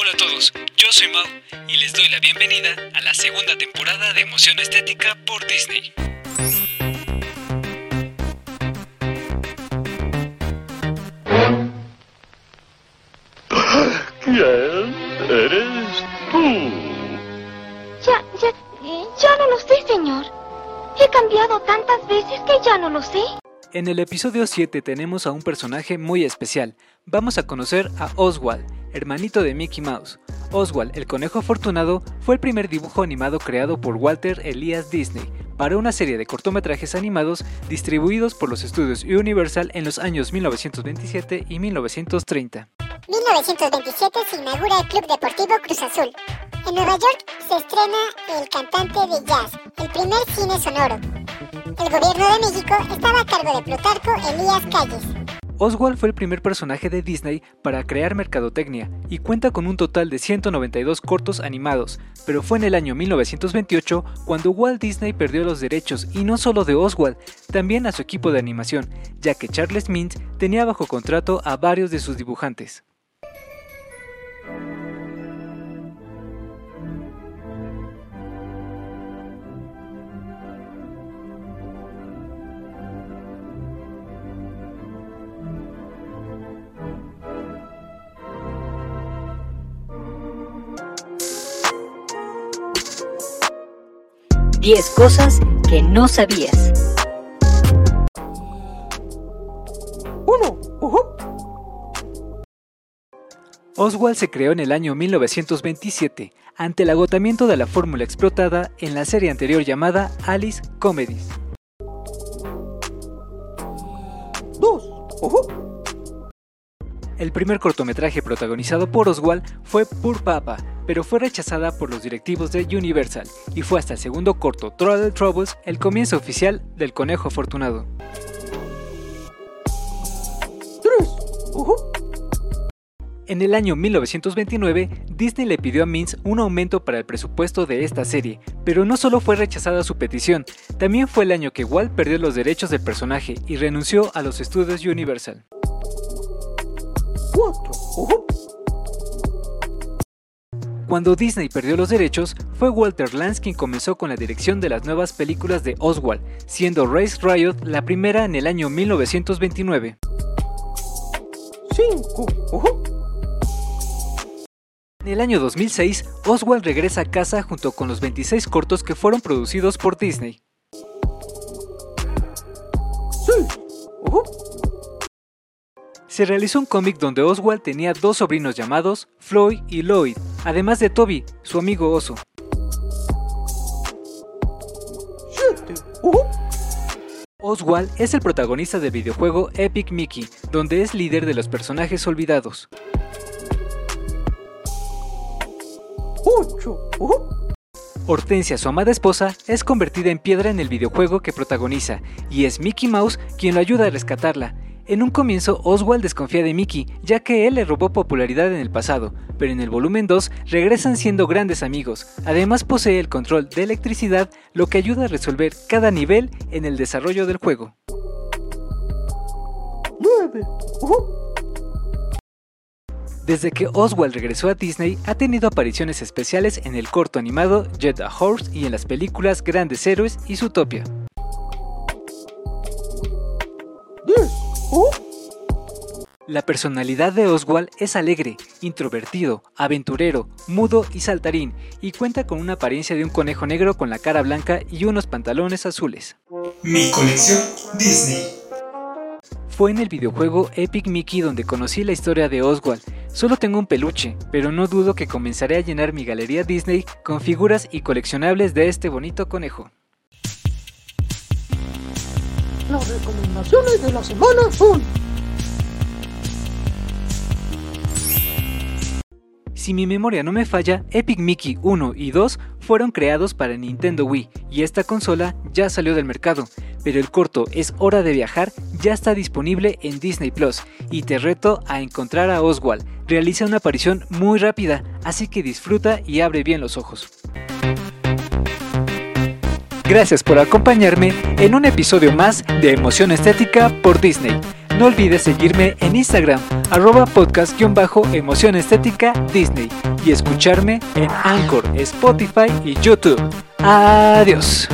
Hola a todos, yo soy Mau y les doy la bienvenida a la segunda temporada de Emoción Estética por Disney. ¿Quién eres tú? Ya, ya, ya no lo sé, señor. He cambiado tantas veces que ya no lo sé. En el episodio 7 tenemos a un personaje muy especial. Vamos a conocer a Oswald, hermanito de Mickey Mouse. Oswald, el conejo afortunado, fue el primer dibujo animado creado por Walter Elias Disney para una serie de cortometrajes animados distribuidos por los estudios Universal en los años 1927 y 1930. 1927 se inaugura el Club Deportivo Cruz Azul. En Nueva York se estrena El Cantante de Jazz, el primer cine sonoro. El gobierno de México estaba a cargo de Plutarco Elías Calles. Oswald fue el primer personaje de Disney para crear mercadotecnia y cuenta con un total de 192 cortos animados, pero fue en el año 1928 cuando Walt Disney perdió los derechos y no solo de Oswald, también a su equipo de animación, ya que Charles Mintz tenía bajo contrato a varios de sus dibujantes. Diez cosas que no sabías. Oswald se creó en el año 1927 ante el agotamiento de la fórmula explotada en la serie anterior llamada Alice Comedies. El primer cortometraje protagonizado por Oswald fue Poor Papa, pero fue rechazada por los directivos de Universal y fue hasta el segundo corto, Trouble Troubles, el comienzo oficial del conejo afortunado. En el año 1929, Disney le pidió a Mintz un aumento para el presupuesto de esta serie, pero no solo fue rechazada su petición, también fue el año que Walt perdió los derechos del personaje y renunció a los estudios Universal. Cuando Disney perdió los derechos, fue Walter Lantz quien comenzó con la dirección de las nuevas películas de Oswald, siendo Race Riot la primera en el año 1929. En el año 2006, Oswald regresa a casa junto con los 26 cortos que fueron producidos por Disney. Se realizó un cómic donde Oswald tenía dos sobrinos llamados Floyd y Lloyd, además de Toby, su amigo oso. Oswald es el protagonista del videojuego Epic Mickey, donde es líder de los personajes olvidados. Hortensia, su amada esposa, es convertida en piedra en el videojuego que protagoniza, y es Mickey Mouse quien lo ayuda a rescatarla. En un comienzo, Oswald desconfía de Mickey, ya que él le robó popularidad en el pasado, pero en el volumen 2 regresan siendo grandes amigos. Además posee el control de electricidad, lo que ayuda a resolver cada nivel en el desarrollo del juego. Desde que Oswald regresó a Disney, ha tenido apariciones especiales en el corto animado Jet a Horse y en las películas Grandes Héroes y Zootopia. La personalidad de Oswald es alegre, introvertido, aventurero, mudo y saltarín, y cuenta con una apariencia de un conejo negro con la cara blanca y unos pantalones azules. Mi colección Disney. Fue en el videojuego Epic Mickey donde conocí la historia de Oswald. Solo tengo un peluche, pero no dudo que comenzaré a llenar mi galería Disney con figuras y coleccionables de este bonito conejo. Las recomendaciones de la semana son Si mi memoria no me falla, Epic Mickey 1 y 2 fueron creados para Nintendo Wii y esta consola ya salió del mercado, pero el corto Es hora de viajar ya está disponible en Disney Plus y te reto a encontrar a Oswald. Realiza una aparición muy rápida, así que disfruta y abre bien los ojos. Gracias por acompañarme en un episodio más de Emoción Estética por Disney. No olvides seguirme en Instagram, arroba podcast-emoción estética Disney y escucharme en Anchor, Spotify y YouTube. Adiós.